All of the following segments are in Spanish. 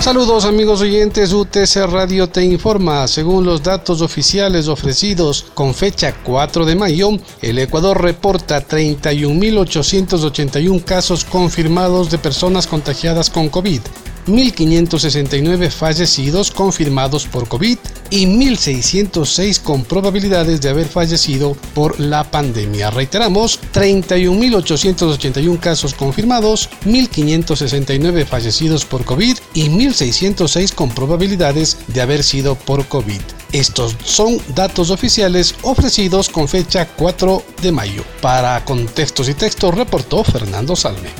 Saludos amigos oyentes, UTC Radio te informa. Según los datos oficiales ofrecidos con fecha 4 de mayo, el Ecuador reporta 31.881 casos confirmados de personas contagiadas con COVID 1.569 fallecidos confirmados por COVID y 1.606 con probabilidades de haber fallecido por la pandemia. Reiteramos, 31.881 casos confirmados, 1.569 fallecidos por COVID y 1.606 con probabilidades de haber sido por COVID. Estos son datos oficiales ofrecidos con fecha 4 de mayo. Para contextos y textos reportó Fernando Salme.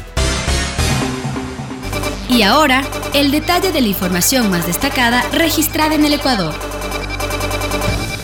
Y ahora, el detalle de la información más destacada registrada en el Ecuador.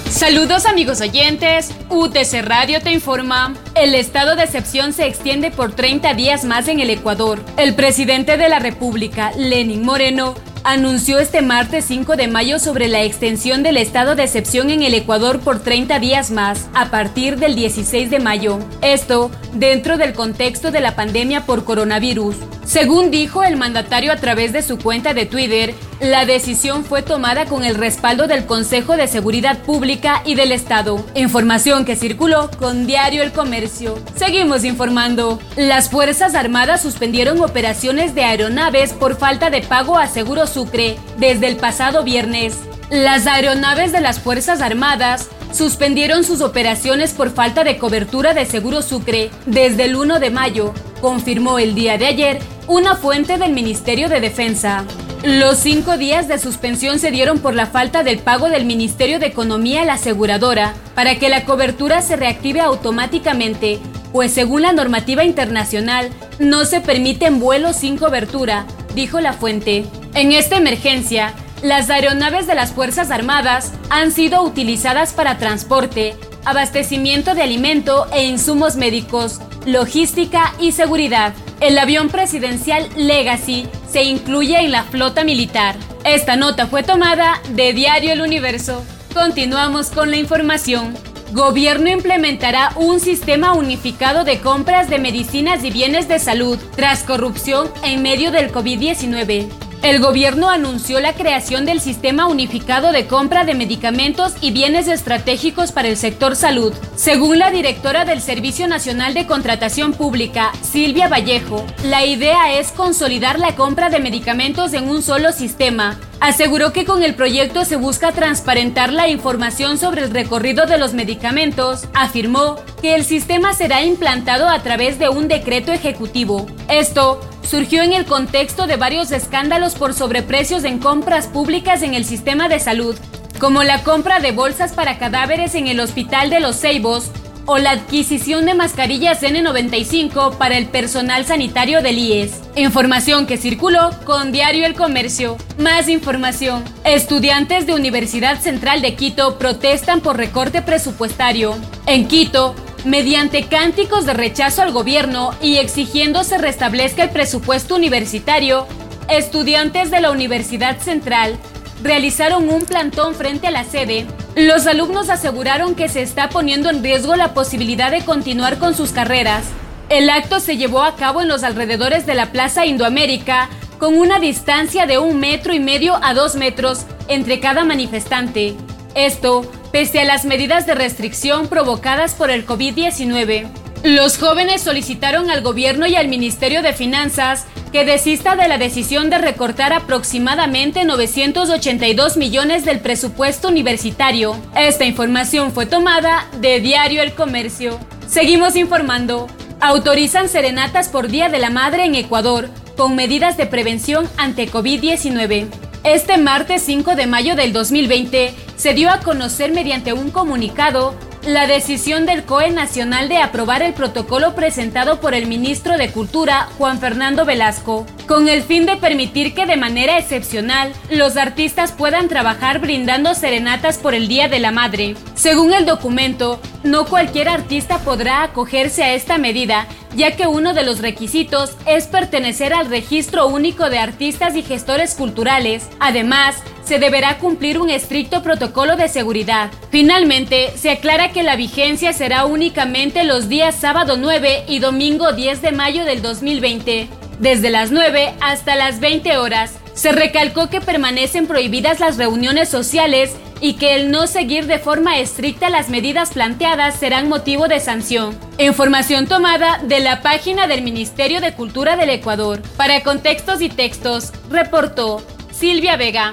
Saludos amigos oyentes, UTC Radio te informa. El estado de excepción se extiende por 30 días más en el Ecuador. El presidente de la República, Lenin Moreno, anunció este martes 5 de mayo sobre la extensión del estado de excepción en el Ecuador por 30 días más, a partir del 16 de mayo. Esto dentro del contexto de la pandemia por coronavirus. Según dijo el mandatario a través de su cuenta de Twitter, la decisión fue tomada con el respaldo del Consejo de Seguridad Pública y del Estado. Información que circuló con Diario El Comercio. Seguimos informando. Las Fuerzas Armadas suspendieron operaciones de aeronaves por falta de pago a Seguro Sucre desde el pasado viernes. Las aeronaves de las Fuerzas Armadas suspendieron sus operaciones por falta de cobertura de Seguro Sucre desde el 1 de mayo, confirmó el día de ayer una fuente del Ministerio de Defensa. Los cinco días de suspensión se dieron por la falta del pago del Ministerio de Economía a la aseguradora para que la cobertura se reactive automáticamente, pues según la normativa internacional no se permiten vuelos sin cobertura, dijo la fuente. En esta emergencia, las aeronaves de las Fuerzas Armadas han sido utilizadas para transporte, abastecimiento de alimento e insumos médicos, logística y seguridad. El avión presidencial Legacy se incluye en la flota militar. Esta nota fue tomada de Diario El Universo. Continuamos con la información. Gobierno implementará un sistema unificado de compras de medicinas y bienes de salud tras corrupción en medio del COVID-19. El gobierno anunció la creación del Sistema Unificado de Compra de Medicamentos y Bienes Estratégicos para el sector salud. Según la directora del Servicio Nacional de Contratación Pública, Silvia Vallejo, la idea es consolidar la compra de medicamentos en un solo sistema. Aseguró que con el proyecto se busca transparentar la información sobre el recorrido de los medicamentos. Afirmó que el sistema será implantado a través de un decreto ejecutivo. Esto surgió en el contexto de varios escándalos por sobreprecios en compras públicas en el sistema de salud, como la compra de bolsas para cadáveres en el Hospital de los Ceibos o la adquisición de mascarillas N95 para el personal sanitario del IES. Información que circuló con Diario El Comercio. Más información. Estudiantes de Universidad Central de Quito protestan por recorte presupuestario. En Quito, mediante cánticos de rechazo al gobierno y exigiendo se restablezca el presupuesto universitario, estudiantes de la Universidad Central realizaron un plantón frente a la sede. Los alumnos aseguraron que se está poniendo en riesgo la posibilidad de continuar con sus carreras. El acto se llevó a cabo en los alrededores de la Plaza Indoamérica, con una distancia de un metro y medio a dos metros entre cada manifestante. Esto pese a las medidas de restricción provocadas por el COVID-19. Los jóvenes solicitaron al gobierno y al Ministerio de Finanzas que desista de la decisión de recortar aproximadamente 982 millones del presupuesto universitario. Esta información fue tomada de Diario El Comercio. Seguimos informando. Autorizan serenatas por Día de la Madre en Ecuador con medidas de prevención ante COVID-19. Este martes 5 de mayo del 2020 se dio a conocer mediante un comunicado la decisión del COE Nacional de aprobar el protocolo presentado por el ministro de Cultura, Juan Fernando Velasco, con el fin de permitir que de manera excepcional los artistas puedan trabajar brindando serenatas por el Día de la Madre. Según el documento, no cualquier artista podrá acogerse a esta medida, ya que uno de los requisitos es pertenecer al Registro Único de Artistas y Gestores Culturales. Además, se deberá cumplir un estricto protocolo de seguridad. Finalmente, se aclara que la vigencia será únicamente los días sábado 9 y domingo 10 de mayo del 2020, desde las 9 hasta las 20 horas. Se recalcó que permanecen prohibidas las reuniones sociales y que el no seguir de forma estricta las medidas planteadas serán motivo de sanción. Información tomada de la página del Ministerio de Cultura del Ecuador. Para contextos y textos, reportó Silvia Vega.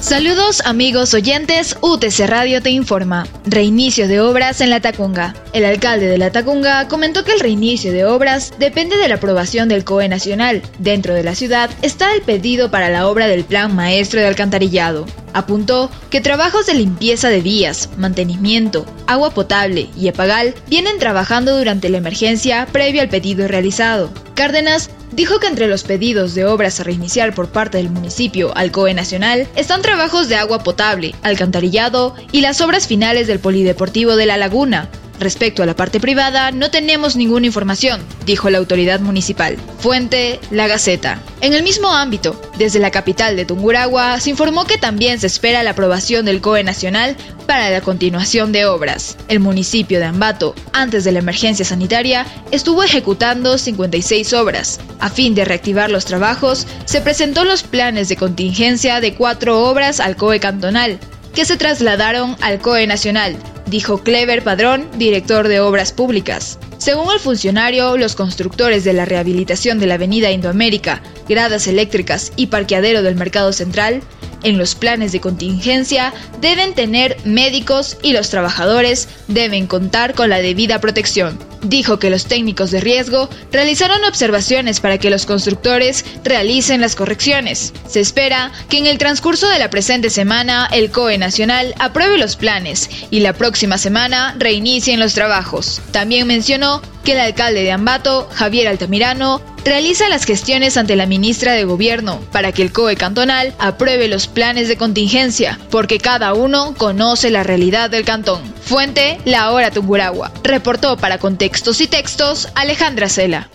Saludos amigos oyentes, UTC Radio te informa. Reinicio de obras en La Tacunga. El alcalde de La Tacunga comentó que el reinicio de obras depende de la aprobación del COE Nacional. Dentro de la ciudad está el pedido para la obra del Plan Maestro de Alcantarillado. Apuntó que trabajos de limpieza de vías, mantenimiento, agua potable y apagal vienen trabajando durante la emergencia previo al pedido realizado. Cárdenas dijo que entre los pedidos de obras a reiniciar por parte del municipio al COE Nacional están trabajos de agua potable, alcantarillado y las obras finales del Polideportivo de La Laguna, Respecto a la parte privada, no tenemos ninguna información, dijo la autoridad municipal. Fuente, La Gaceta. En el mismo ámbito, desde la capital de Tunguragua, se informó que también se espera la aprobación del COE Nacional para la continuación de obras. El municipio de Ambato, antes de la emergencia sanitaria, estuvo ejecutando 56 obras. A fin de reactivar los trabajos, se presentó los planes de contingencia de cuatro obras al COE cantonal, que se trasladaron al COE Nacional, dijo Clever Padrón, director de Obras Públicas. Según el funcionario, los constructores de la rehabilitación de la Avenida Indoamérica, gradas eléctricas y parqueadero del Mercado Central en los planes de contingencia deben tener médicos y los trabajadores deben contar con la debida protección. Dijo que los técnicos de riesgo realizaron observaciones para que los constructores realicen las correcciones. Se espera que en el transcurso de la presente semana el COE Nacional apruebe los planes y la próxima semana reinicien los trabajos. También mencionó que el alcalde de Ambato, Javier Altamirano, realiza las gestiones ante la ministra de Gobierno para que el COE cantonal apruebe los planes de contingencia, porque cada uno conoce la realidad del cantón. Fuente, La Hora Tunguragua. Reportó para Contextos y Textos Alejandra Cela.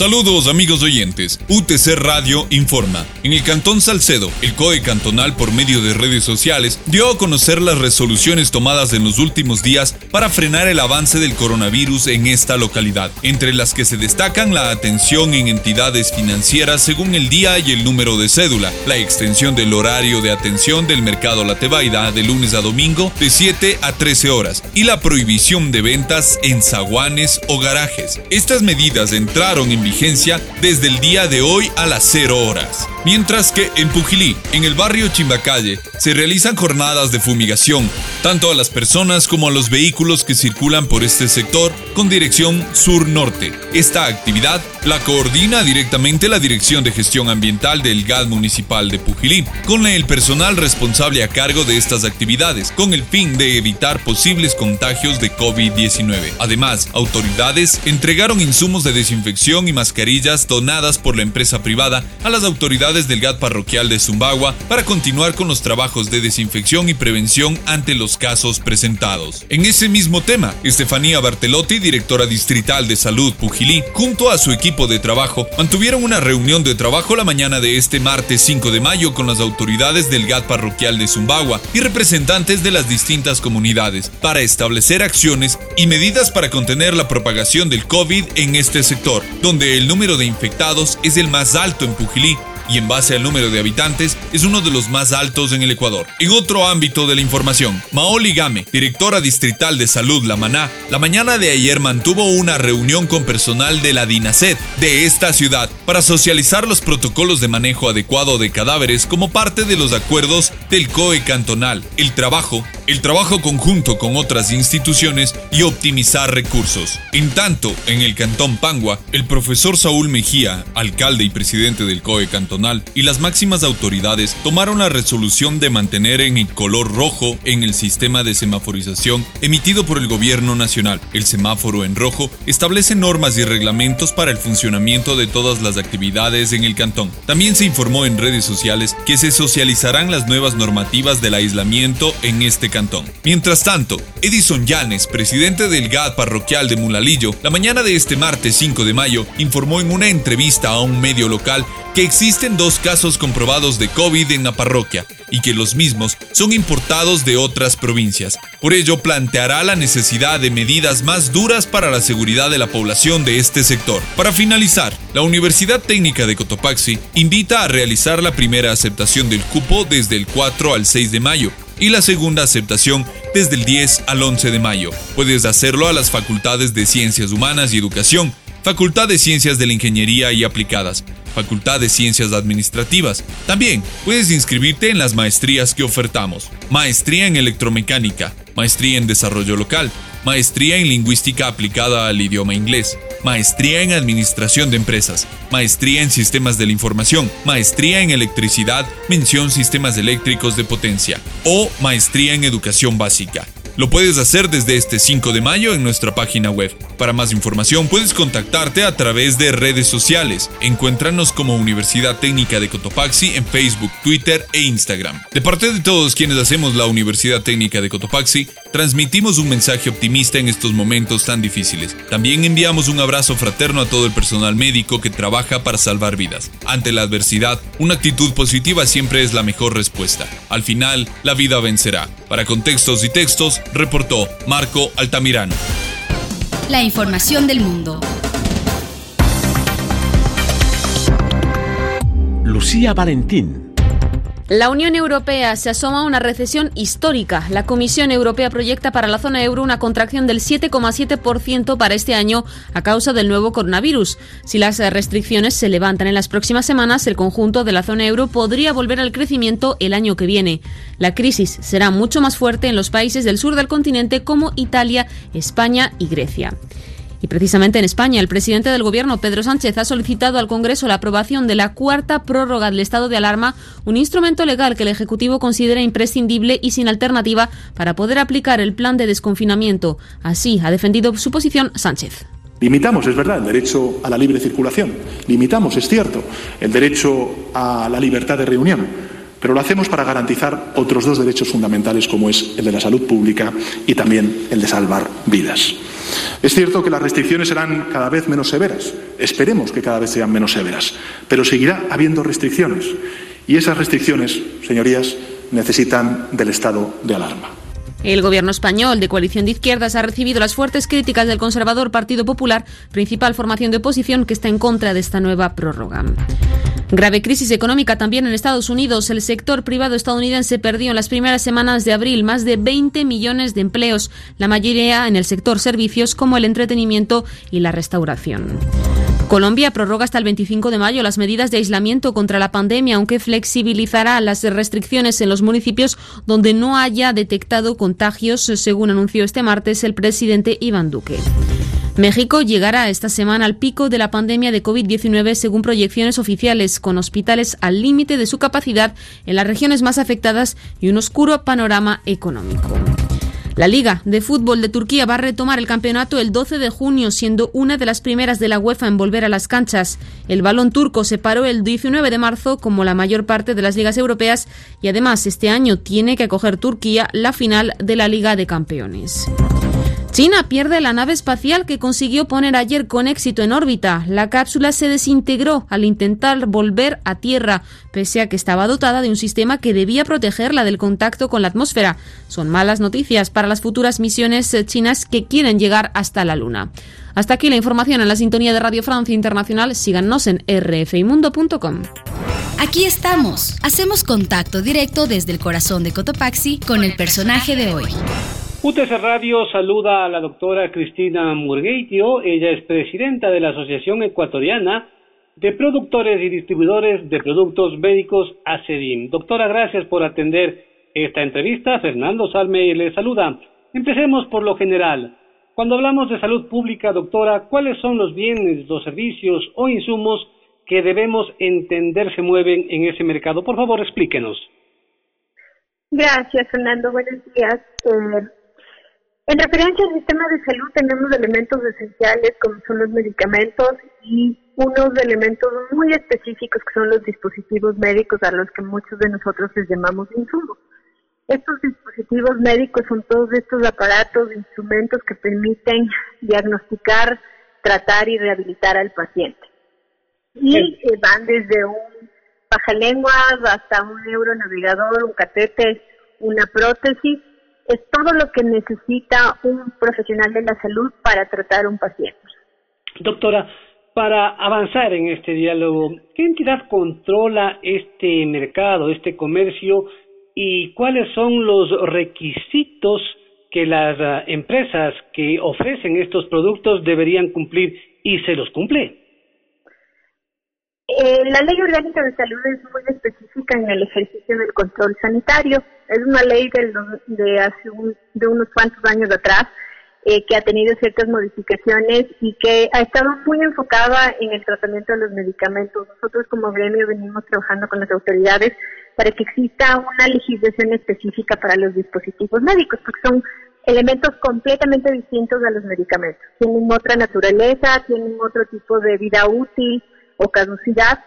Saludos amigos oyentes. UTC Radio informa. En el Cantón Salcedo, el COE cantonal por medio de redes sociales dio a conocer las resoluciones tomadas en los últimos días para frenar el avance del coronavirus en esta localidad, entre las que se destacan la atención en entidades financieras según el día y el número de cédula, la extensión del horario de atención del mercado La Tebaida de lunes a domingo de 7 a 13 horas y la prohibición de ventas en zaguanes o garajes. Estas medidas entraron en desde el día de hoy a las 0 horas. Mientras que en Pujilí, en el barrio Chimbacalle, se realizan jornadas de fumigación, tanto a las personas como a los vehículos que circulan por este sector con dirección sur-norte. Esta actividad la coordina directamente la Dirección de Gestión Ambiental del GAD Municipal de Pujilí, con el personal responsable a cargo de estas actividades, con el fin de evitar posibles contagios de COVID-19. Además, autoridades entregaron insumos de desinfección y mascarillas donadas por la empresa privada a las autoridades del GAT parroquial de Zumbagua para continuar con los trabajos de desinfección y prevención ante los casos presentados. En ese mismo tema, Estefanía Bartelotti, directora distrital de salud Pujilí, junto a su equipo de trabajo, mantuvieron una reunión de trabajo la mañana de este martes 5 de mayo con las autoridades del GAT parroquial de Zumbagua y representantes de las distintas comunidades para establecer acciones y medidas para contener la propagación del COVID en este sector, donde el número de infectados es el más alto en Pujilí y en base al número de habitantes es uno de los más altos en el Ecuador. En otro ámbito de la información, Maoli Game, directora distrital de salud La Maná, la mañana de ayer mantuvo una reunión con personal de la DINASET de esta ciudad para socializar los protocolos de manejo adecuado de cadáveres como parte de los acuerdos del COE cantonal, el trabajo, el trabajo conjunto con otras instituciones y optimizar recursos. En tanto, en el cantón Pangua, el profesor Saúl Mejía, alcalde y presidente del COE cantonal, y las máximas autoridades tomaron la resolución de mantener en el color rojo en el sistema de semaforización emitido por el gobierno nacional. El semáforo en rojo establece normas y reglamentos para el funcionamiento de todas las actividades en el cantón. También se informó en redes sociales que se socializarán las nuevas normativas del aislamiento en este cantón Mientras tanto, Edison Llanes, presidente del GAD parroquial de Mulalillo, la mañana de este martes 5 de mayo, informó en una entrevista a un medio local que existen dos casos comprobados de COVID en la parroquia y que los mismos son importados de otras provincias. Por ello, planteará la necesidad de medidas más duras para la seguridad de la población de este sector. Para finalizar, la Universidad Técnica de Cotopaxi invita a realizar la primera aceptación del cupo desde el 4 al 6 de mayo y la segunda aceptación desde el 10 al 11 de mayo. Puedes hacerlo a las facultades de Ciencias Humanas y Educación, Facultad de Ciencias de la Ingeniería y Aplicadas, Facultad de Ciencias Administrativas. También puedes inscribirte en las maestrías que ofertamos. Maestría en Electromecánica, Maestría en Desarrollo Local, Maestría en Lingüística aplicada al idioma inglés, Maestría en Administración de Empresas, Maestría en Sistemas de la Información, Maestría en Electricidad, mención Sistemas Eléctricos de Potencia o Maestría en Educación Básica. Lo puedes hacer desde este 5 de mayo en nuestra página web. Para más información puedes contactarte a través de redes sociales. Encuéntranos como Universidad Técnica de Cotopaxi en Facebook, Twitter e Instagram. De parte de todos quienes hacemos la Universidad Técnica de Cotopaxi, transmitimos un mensaje optimista en estos momentos tan difíciles. También enviamos un abrazo fraterno a todo el personal médico que trabaja para salvar vidas. Ante la adversidad, una actitud positiva siempre es la mejor respuesta. Al final, la vida vencerá. Para contextos y textos, reportó Marco Altamirano. La información del mundo. Lucía Valentín. La Unión Europea se asoma a una recesión histórica. La Comisión Europea proyecta para la zona euro una contracción del 7,7% para este año a causa del nuevo coronavirus. Si las restricciones se levantan en las próximas semanas, el conjunto de la zona euro podría volver al crecimiento el año que viene. La crisis será mucho más fuerte en los países del sur del continente como Italia, España y Grecia. Y precisamente en España, el presidente del Gobierno, Pedro Sánchez, ha solicitado al Congreso la aprobación de la cuarta prórroga del estado de alarma, un instrumento legal que el Ejecutivo considera imprescindible y sin alternativa para poder aplicar el plan de desconfinamiento. Así ha defendido su posición Sánchez. Limitamos, es verdad, el derecho a la libre circulación. Limitamos, es cierto, el derecho a la libertad de reunión. Pero lo hacemos para garantizar otros dos derechos fundamentales, como es el de la salud pública y también el de salvar vidas. Es cierto que las restricciones serán cada vez menos severas, esperemos que cada vez sean menos severas, pero seguirá habiendo restricciones y esas restricciones, señorías, necesitan del estado de alarma. El gobierno español de coalición de izquierdas ha recibido las fuertes críticas del conservador Partido Popular, principal formación de oposición que está en contra de esta nueva prórroga. Grave crisis económica también en Estados Unidos. El sector privado estadounidense perdió en las primeras semanas de abril más de 20 millones de empleos, la mayoría en el sector servicios como el entretenimiento y la restauración. Colombia prorroga hasta el 25 de mayo las medidas de aislamiento contra la pandemia, aunque flexibilizará las restricciones en los municipios donde no haya detectado contagios, según anunció este martes el presidente Iván Duque. México llegará esta semana al pico de la pandemia de COVID-19 según proyecciones oficiales, con hospitales al límite de su capacidad en las regiones más afectadas y un oscuro panorama económico. La Liga de Fútbol de Turquía va a retomar el campeonato el 12 de junio, siendo una de las primeras de la UEFA en volver a las canchas. El balón turco se paró el 19 de marzo, como la mayor parte de las ligas europeas, y además este año tiene que acoger Turquía la final de la Liga de Campeones. China pierde la nave espacial que consiguió poner ayer con éxito en órbita. La cápsula se desintegró al intentar volver a Tierra, pese a que estaba dotada de un sistema que debía protegerla del contacto con la atmósfera. Son malas noticias para las futuras misiones chinas que quieren llegar hasta la Luna. Hasta aquí la información en la sintonía de Radio Francia Internacional. Síganos en rfimundo.com. Aquí estamos. Hacemos contacto directo desde el corazón de Cotopaxi con el personaje de hoy. UTC Radio saluda a la doctora Cristina Murgueitio. Ella es presidenta de la Asociación Ecuatoriana de Productores y Distribuidores de Productos Médicos ACEDIM. Doctora, gracias por atender esta entrevista. Fernando Salme le saluda. Empecemos por lo general. Cuando hablamos de salud pública, doctora, ¿cuáles son los bienes, los servicios o insumos que debemos entender se mueven en ese mercado? Por favor, explíquenos. Gracias, Fernando. Buenos días. Eh, en referencia al sistema de salud tenemos elementos esenciales como son los medicamentos y unos elementos muy específicos que son los dispositivos médicos a los que muchos de nosotros les llamamos insumos. Estos dispositivos médicos son todos estos aparatos, instrumentos que permiten diagnosticar, tratar y rehabilitar al paciente. Y eh, van desde un pajalenguas hasta un neuronavigador, un catete, una prótesis. Es todo lo que necesita un profesional de la salud para tratar a un paciente. Doctora, para avanzar en este diálogo, ¿qué entidad controla este mercado, este comercio y cuáles son los requisitos que las ah, empresas que ofrecen estos productos deberían cumplir y se los cumple. Eh, la ley orgánica de salud es muy específica en el ejercicio del control sanitario. Es una ley de hace de unos cuantos años atrás eh, que ha tenido ciertas modificaciones y que ha estado muy enfocada en el tratamiento de los medicamentos. Nosotros como gremio venimos trabajando con las autoridades para que exista una legislación específica para los dispositivos médicos, porque son elementos completamente distintos a los medicamentos. Tienen otra naturaleza, tienen otro tipo de vida útil o caducidad.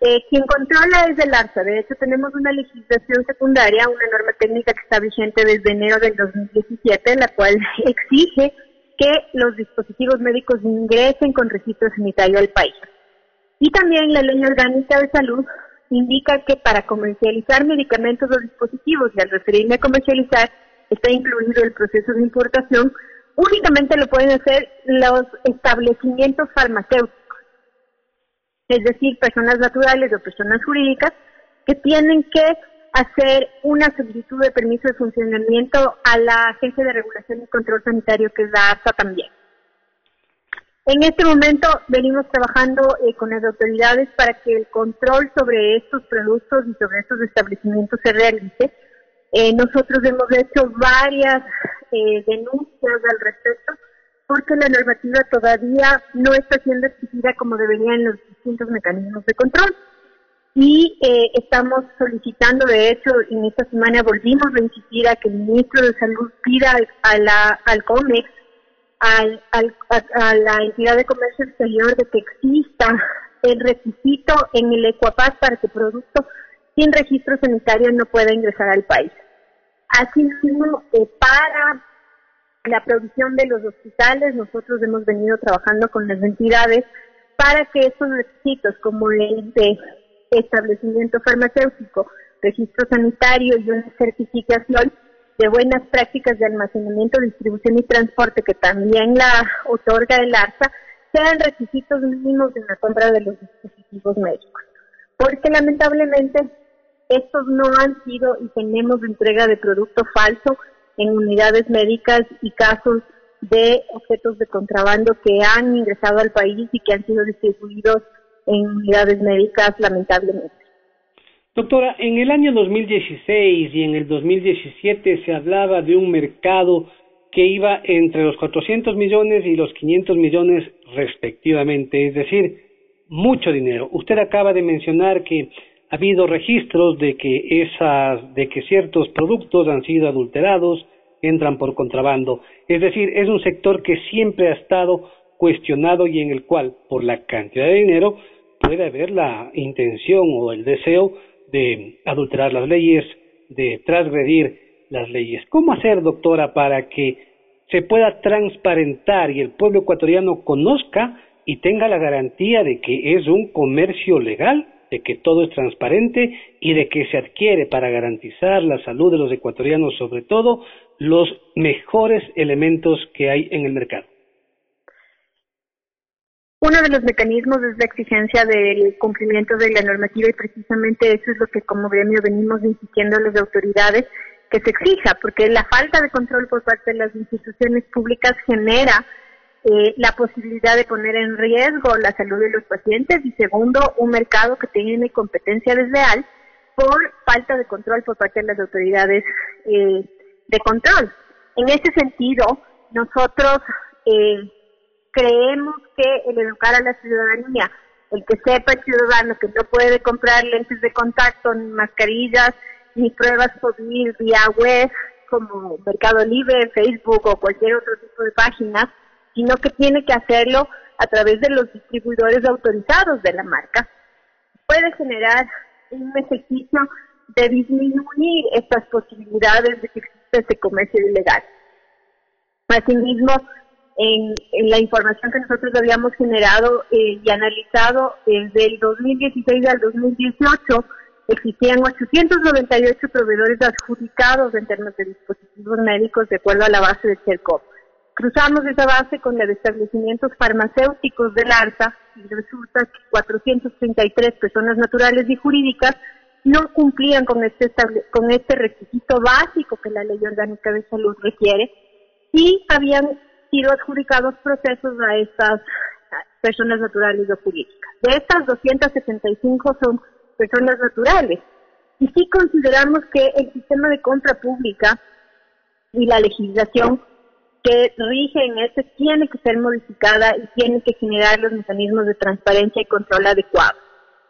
Eh, quien controla es el ARSA. De hecho, tenemos una legislación secundaria, una norma técnica que está vigente desde enero del 2017, la cual exige que los dispositivos médicos ingresen con registro sanitario al país. Y también la ley orgánica de salud indica que para comercializar medicamentos o dispositivos, y al referirme a comercializar, está incluido el proceso de importación, únicamente lo pueden hacer los establecimientos farmacéuticos, es decir, personas naturales o personas jurídicas que tienen que hacer una solicitud de permiso de funcionamiento a la Agencia de Regulación y Control Sanitario, que es la ASA también. En este momento venimos trabajando eh, con las autoridades para que el control sobre estos productos y sobre estos establecimientos se realice. Eh, nosotros hemos hecho varias eh, denuncias al respecto porque la normativa todavía no está siendo exigida como debería en los distintos mecanismos de control. Y estamos solicitando, de hecho, en esta semana volvimos a insistir a que el ministro de Salud pida a la, al COMEX al, a, la entidad de comercio exterior de que exista el requisito en el Ecuapaz para que producto sin registro sanitario no pueda ingresar al país. Asimismo, eh, para la provisión de los hospitales, nosotros hemos venido trabajando con las entidades para que estos requisitos como el de establecimiento farmacéutico, registro sanitario y una certificación de buenas prácticas de almacenamiento, distribución y transporte que también la otorga el ARSA sean requisitos mínimos en la compra de los dispositivos médicos. Porque lamentablemente estos no han sido y tenemos entrega de producto falso en unidades médicas y casos de objetos de contrabando que han ingresado al país y que han sido distribuidos en unidades médicas lamentablemente. Doctora, en el año 2016 y en el 2017 se hablaba de un mercado que iba entre los 400 millones y los 500 millones respectivamente, es decir, mucho dinero. Usted acaba de mencionar que ha habido registros de que esas de que ciertos productos han sido adulterados, entran por contrabando, es decir, es un sector que siempre ha estado cuestionado y en el cual por la cantidad de dinero puede haber la intención o el deseo de adulterar las leyes, de transgredir las leyes. ¿Cómo hacer, doctora, para que se pueda transparentar y el pueblo ecuatoriano conozca y tenga la garantía de que es un comercio legal, de que todo es transparente y de que se adquiere para garantizar la salud de los ecuatorianos, sobre todo, los mejores elementos que hay en el mercado? Uno de los mecanismos es la exigencia del cumplimiento de la normativa y precisamente eso es lo que como gremio venimos insistiendo a las autoridades que se exija, porque la falta de control por parte de las instituciones públicas genera eh, la posibilidad de poner en riesgo la salud de los pacientes y segundo, un mercado que tiene competencia desleal por falta de control por parte de las autoridades eh, de control. En ese sentido, nosotros eh, creemos que el educar a la ciudadanía, el que sepa el ciudadano que no puede comprar lentes de contacto, ni mascarillas, ni pruebas por vía web, como Mercado Libre, Facebook o cualquier otro tipo de páginas, sino que tiene que hacerlo a través de los distribuidores autorizados de la marca, puede generar un ejercicio de disminuir estas posibilidades de que exista este comercio ilegal. Asimismo, en, la información que nosotros habíamos generado eh, y analizado desde el 2016 al 2018, existían 898 proveedores adjudicados en términos de dispositivos médicos de acuerdo a la base de CERCOP. Cruzamos esa base con de establecimientos farmacéuticos del ARSA y resulta que 433 personas naturales y jurídicas no cumplían con este, con este requisito básico que la Ley Orgánica de Salud requiere y habían sido adjudicados procesos a estas personas naturales o jurídicas. De estas 275 son personas naturales. Y sí consideramos que el sistema de compra pública y la legislación que rige en este tiene que ser modificada y tiene que generar los mecanismos de transparencia y control adecuados.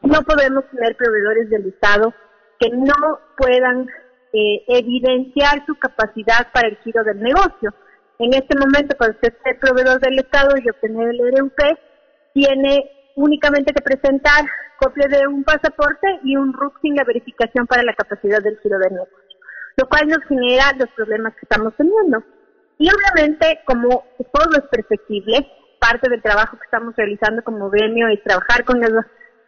No podemos tener proveedores del Estado que no puedan eh, evidenciar su capacidad para el giro del negocio. En este momento, para usted ser proveedor del Estado y obtener el RUP, tiene únicamente que presentar copia de un pasaporte y un RUC sin la verificación para la capacidad del giro del negocio, lo cual nos genera los problemas que estamos teniendo. Y obviamente, como todo es perfectible, parte del trabajo que estamos realizando como gremio es trabajar con las,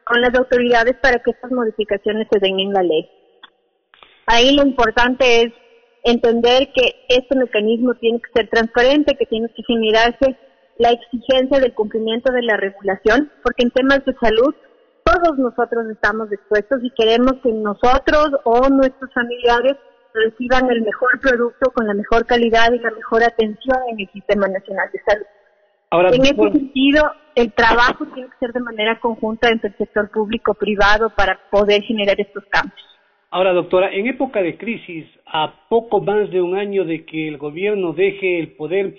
con las autoridades para que estas modificaciones se den en la ley. Ahí lo importante es entender que este mecanismo tiene que ser transparente, que tiene que generarse la exigencia del cumplimiento de la regulación, porque en temas de salud todos nosotros estamos expuestos y queremos que nosotros o nuestros familiares reciban el mejor producto con la mejor calidad y la mejor atención en el Sistema Nacional de Salud. Ahora, en ese sentido, el trabajo tiene que ser de manera conjunta entre el sector público y privado para poder generar estos cambios. Ahora, doctora, en época de crisis, a poco más de un año de que el gobierno deje el poder,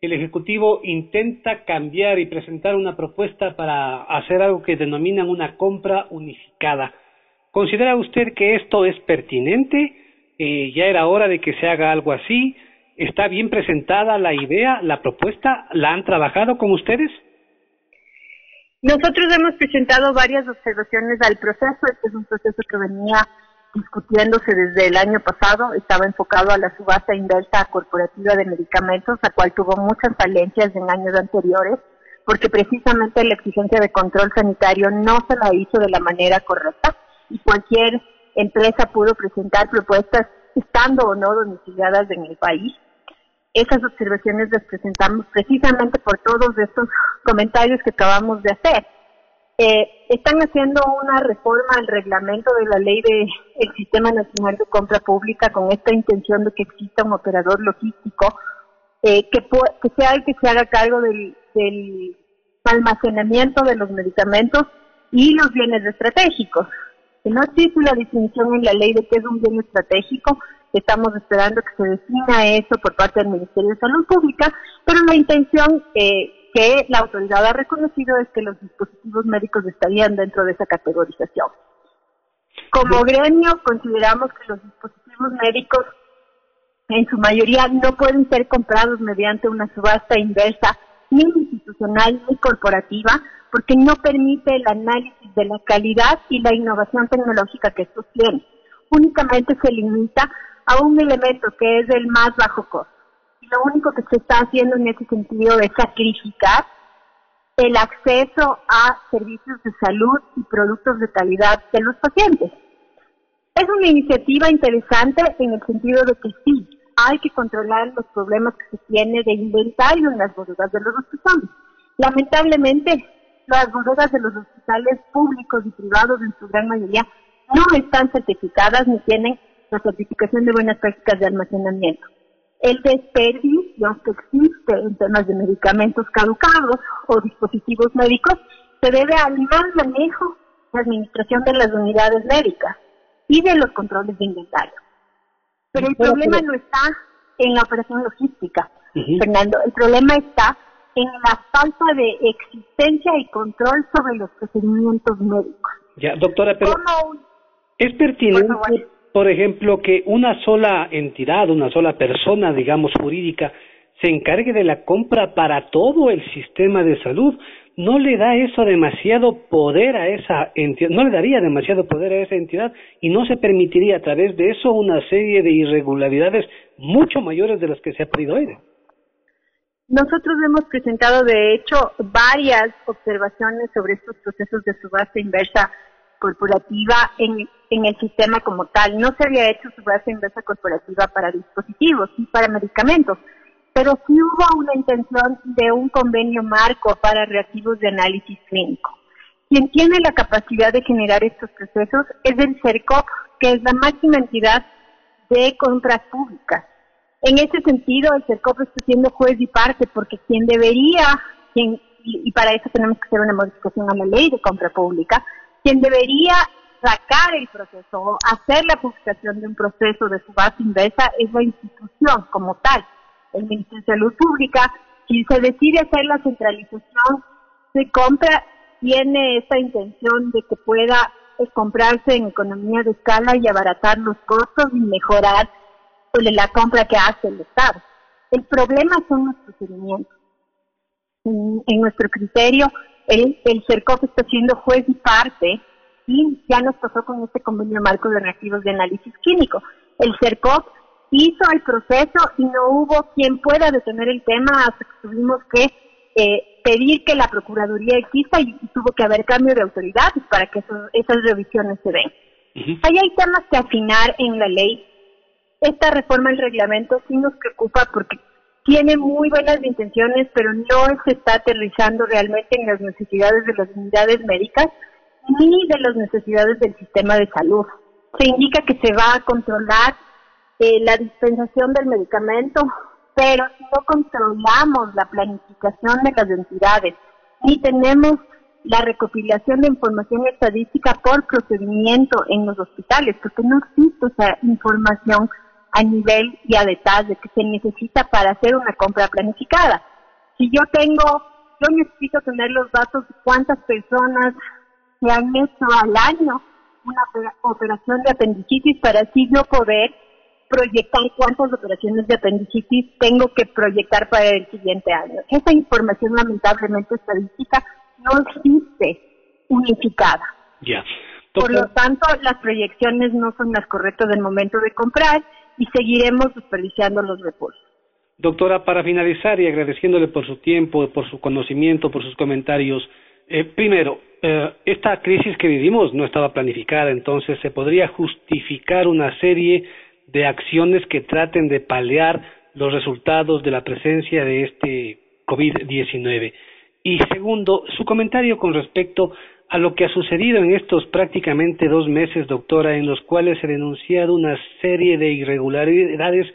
el Ejecutivo intenta cambiar y presentar una propuesta para hacer algo que denominan una compra unificada. ¿Considera usted que esto es pertinente? Eh, ¿Ya era hora de que se haga algo así? ¿Está bien presentada la idea, la propuesta? ¿La han trabajado con ustedes? Nosotros hemos presentado varias observaciones al proceso. Este es un proceso que venía discutiéndose desde el año pasado, estaba enfocado a la subasta inversa corporativa de medicamentos, la cual tuvo muchas falencias en años anteriores, porque precisamente la exigencia de control sanitario no se la hizo de la manera correcta y cualquier empresa pudo presentar propuestas estando o no domiciliadas en el país. Esas observaciones las presentamos precisamente por todos estos comentarios que acabamos de hacer. Eh, están haciendo una reforma al reglamento de la ley del Sistema Nacional de Compra Pública con esta intención de que exista un operador logístico eh, que, que sea el que se haga cargo del, del almacenamiento de los medicamentos y los bienes estratégicos. Que no existe la definición en la ley de qué es un bien estratégico, estamos esperando que se defina eso por parte del Ministerio de Salud Pública, pero la intención eh, que la autoridad ha reconocido es que los dispositivos médicos estarían dentro de esa categorización. Como gremio consideramos que los dispositivos médicos en su mayoría no pueden ser comprados mediante una subasta inversa ni institucional ni corporativa porque no permite el análisis de la calidad y la innovación tecnológica que estos tienen. Únicamente se limita a un elemento que es el más bajo costo lo único que se está haciendo en ese sentido es sacrificar el acceso a servicios de salud y productos de calidad de los pacientes. Es una iniciativa interesante en el sentido de que sí, hay que controlar los problemas que se tiene de inventario en las bodegas de los hospitales. Lamentablemente, las bodegas de los hospitales públicos y privados en su gran mayoría no están certificadas ni tienen la certificación de buenas prácticas de almacenamiento el desperdicio que existe en temas de medicamentos caducados o dispositivos médicos se debe al mal manejo de administración de las unidades médicas y de los controles de inventario. Pero el problema no está en la operación logística, Fernando, el problema está en la falta de existencia y control sobre los procedimientos médicos. Ya, doctora, pero es pertinente por ejemplo, que una sola entidad, una sola persona, digamos, jurídica, se encargue de la compra para todo el sistema de salud. No le da eso demasiado poder a esa entidad, no le daría demasiado poder a esa entidad y no se permitiría a través de eso una serie de irregularidades mucho mayores de las que se ha pedido hoy. Nosotros hemos presentado, de hecho, varias observaciones sobre estos procesos de subasta inversa corporativa en, en el sistema como tal. No se había hecho subasta inversa corporativa para dispositivos y para medicamentos, pero sí hubo una intención de un convenio marco para reactivos de análisis clínico. Quien tiene la capacidad de generar estos procesos es el CERCOP, que es la máxima entidad de compras públicas. En ese sentido, el CERCOP está siendo juez y parte porque quien debería, quien, y, para eso tenemos que hacer una modificación a la ley de compra pública, quien debería sacar el proceso, hacer la publicación de un proceso de subasta inversa es la institución como tal, el Ministerio de Salud Pública. Si se decide hacer la centralización de compra, tiene esa intención de que pueda eh, comprarse en economía de escala y abaratar los costos y mejorar la compra que hace el Estado. El problema son los procedimientos. En, nuestro criterio, el, el CERCOP está siendo juez y parte y ya nos pasó con este convenio marco de reactivos de análisis químico. El CERCOP hizo el proceso y no hubo quien pueda detener el tema hasta que tuvimos que eh, pedir que la Procuraduría exista y, tuvo que haber cambio de autoridades para que esas revisiones se den. Ahí hay temas que afinar en la ley esta reforma del reglamento sí nos preocupa porque tiene muy buenas intenciones, pero no se está aterrizando realmente en las necesidades de las unidades médicas ni de las necesidades del sistema de salud. Se indica que se va a controlar eh, la dispensación del medicamento, pero si no controlamos la planificación de las entidades, ni tenemos la recopilación de información estadística por procedimiento en los hospitales, porque no existe esa información a nivel y a detalle que se necesita para hacer una compra planificada. Si yo tengo, yo necesito tener los datos de cuántas personas se han hecho al año una operación de apendicitis para así yo poder proyectar cuántas operaciones de apendicitis tengo que proyectar para el siguiente año. Esa información lamentablemente estadística no existe unificada. Ya. Por lo tanto, las proyecciones no son las correctas del momento de comprar y seguiremos desperdiciando los recursos. Doctora, para finalizar y agradeciéndole por su tiempo, por su conocimiento, por sus comentarios, eh, primero, eh, esta crisis que vivimos no estaba planificada, entonces se podría justificar una serie de acciones que traten de paliar los resultados de la presencia de este COVID-19. Y segundo, su comentario con respecto a lo que ha sucedido en estos prácticamente dos meses, doctora, en los cuales se ha denunciado una serie de irregularidades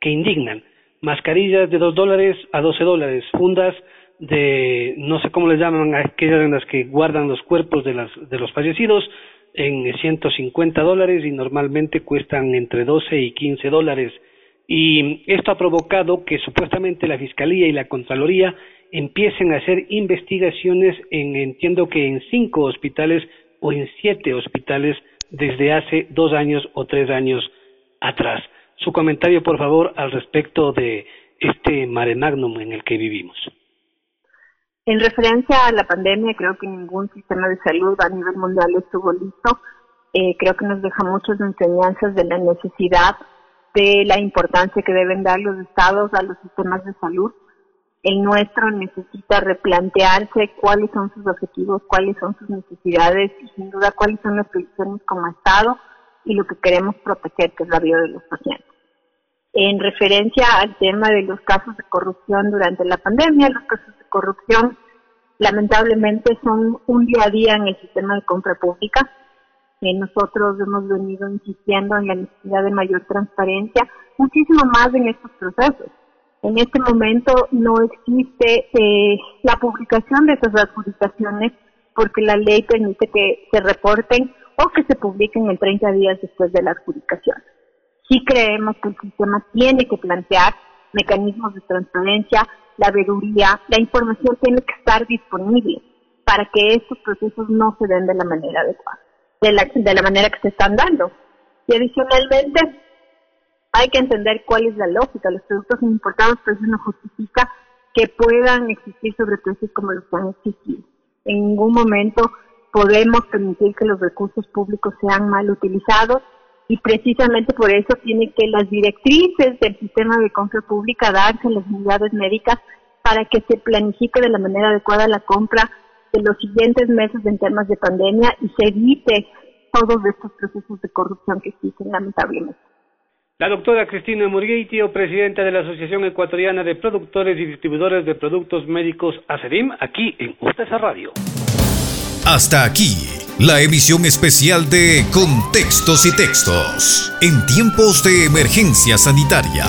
que indignan. Mascarillas de dos dólares a doce dólares, fundas de, no sé cómo les llaman, aquellas en las que guardan los cuerpos de, las, de los fallecidos, en 150 dólares y normalmente cuestan entre 12 y 15 dólares. Y esto ha provocado que supuestamente la Fiscalía y la Contraloría empiecen a hacer investigaciones en, entiendo que en cinco hospitales o en siete hospitales desde hace dos años o tres años atrás. Su comentario, por favor, al respecto de este mare magnum en el que vivimos. En referencia a la pandemia, creo que ningún sistema de salud a nivel mundial estuvo listo. Eh, creo que nos deja muchas enseñanzas de la necesidad de la importancia que deben dar los estados a los sistemas de salud el nuestro necesita replantearse cuáles son sus objetivos, cuáles son sus necesidades y sin duda cuáles son las posiciones como Estado y lo que queremos proteger, que es la vida de los pacientes. En referencia al tema de los casos de corrupción durante la pandemia, los casos de corrupción lamentablemente son un día a día en el sistema de compra pública. Eh, nosotros hemos venido insistiendo en la necesidad de mayor transparencia, muchísimo más en estos procesos en este momento no existe eh, la publicación de esas adjudicaciones porque la ley permite que se reporten o que se publiquen en 30 días después de la adjudicación. Sí creemos que el sistema tiene que plantear mecanismos de transparencia, la veeduría, la información tiene que estar disponible para que estos procesos no se den de la manera adecuada, de la, manera que se están dando. Y adicionalmente, hay que entender cuál es la lógica. Los productos importados, pues eso no justifica que puedan existir sobreprecios como los que han existido. En ningún momento podemos permitir que los recursos públicos sean mal utilizados y precisamente por eso tiene que las directrices del sistema de compra pública darse a las unidades médicas para que se planifique de la manera adecuada la compra de los siguientes meses en temas de pandemia y se evite todos estos procesos de corrupción que existen lamentablemente. La doctora Cristina Murgueitio, presidenta de la Asociación Ecuatoriana de Productores y Distribuidores de Productos Médicos ACEDIM, aquí en UTESA Radio. Hasta aquí, la emisión especial de Contextos y Textos, en tiempos de emergencia sanitaria